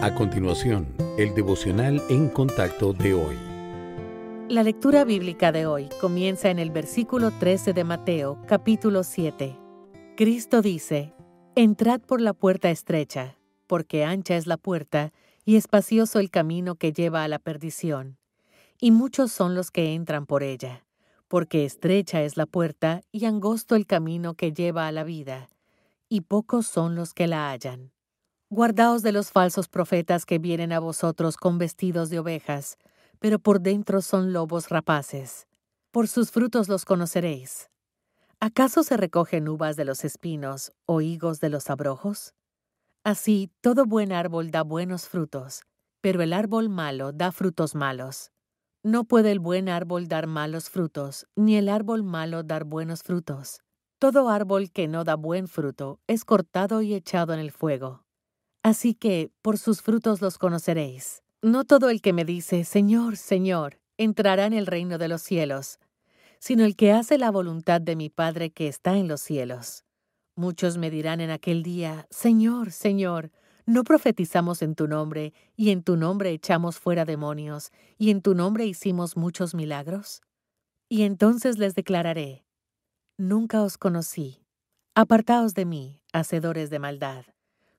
A continuación, el devocional en contacto de hoy. La lectura bíblica de hoy comienza en el versículo 13 de Mateo, capítulo 7. Cristo dice, Entrad por la puerta estrecha, porque ancha es la puerta y espacioso el camino que lleva a la perdición, y muchos son los que entran por ella, porque estrecha es la puerta y angosto el camino que lleva a la vida, y pocos son los que la hallan. Guardaos de los falsos profetas que vienen a vosotros con vestidos de ovejas, pero por dentro son lobos rapaces. Por sus frutos los conoceréis. ¿Acaso se recogen uvas de los espinos o higos de los abrojos? Así, todo buen árbol da buenos frutos, pero el árbol malo da frutos malos. No puede el buen árbol dar malos frutos, ni el árbol malo dar buenos frutos. Todo árbol que no da buen fruto es cortado y echado en el fuego. Así que por sus frutos los conoceréis. No todo el que me dice, Señor, Señor, entrará en el reino de los cielos, sino el que hace la voluntad de mi Padre que está en los cielos. Muchos me dirán en aquel día, Señor, Señor, ¿no profetizamos en tu nombre, y en tu nombre echamos fuera demonios, y en tu nombre hicimos muchos milagros? Y entonces les declararé, Nunca os conocí. Apartaos de mí, hacedores de maldad.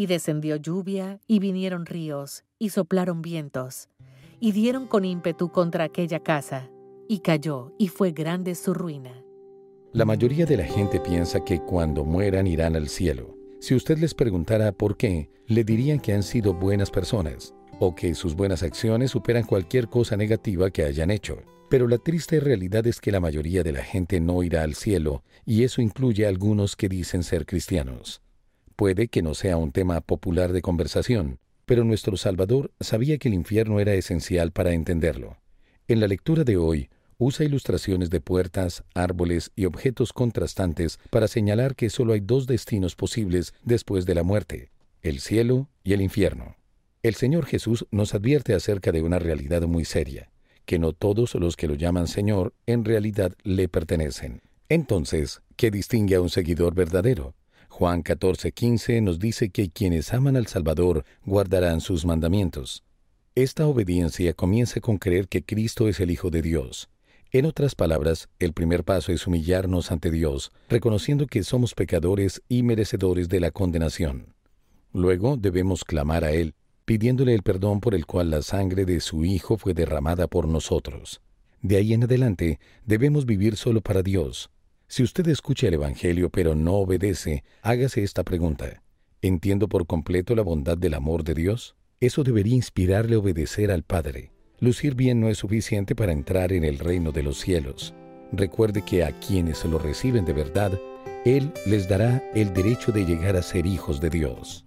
y descendió lluvia, y vinieron ríos, y soplaron vientos, y dieron con ímpetu contra aquella casa, y cayó, y fue grande su ruina. La mayoría de la gente piensa que cuando mueran irán al cielo. Si usted les preguntara por qué, le dirían que han sido buenas personas, o que sus buenas acciones superan cualquier cosa negativa que hayan hecho. Pero la triste realidad es que la mayoría de la gente no irá al cielo, y eso incluye a algunos que dicen ser cristianos. Puede que no sea un tema popular de conversación, pero nuestro Salvador sabía que el infierno era esencial para entenderlo. En la lectura de hoy, usa ilustraciones de puertas, árboles y objetos contrastantes para señalar que solo hay dos destinos posibles después de la muerte, el cielo y el infierno. El Señor Jesús nos advierte acerca de una realidad muy seria, que no todos los que lo llaman Señor en realidad le pertenecen. Entonces, ¿qué distingue a un seguidor verdadero? Juan 14:15 nos dice que quienes aman al Salvador guardarán sus mandamientos. Esta obediencia comienza con creer que Cristo es el Hijo de Dios. En otras palabras, el primer paso es humillarnos ante Dios, reconociendo que somos pecadores y merecedores de la condenación. Luego debemos clamar a Él, pidiéndole el perdón por el cual la sangre de su Hijo fue derramada por nosotros. De ahí en adelante debemos vivir solo para Dios, si usted escucha el Evangelio pero no obedece, hágase esta pregunta. ¿Entiendo por completo la bondad del amor de Dios? Eso debería inspirarle a obedecer al Padre. Lucir bien no es suficiente para entrar en el reino de los cielos. Recuerde que a quienes lo reciben de verdad, Él les dará el derecho de llegar a ser hijos de Dios.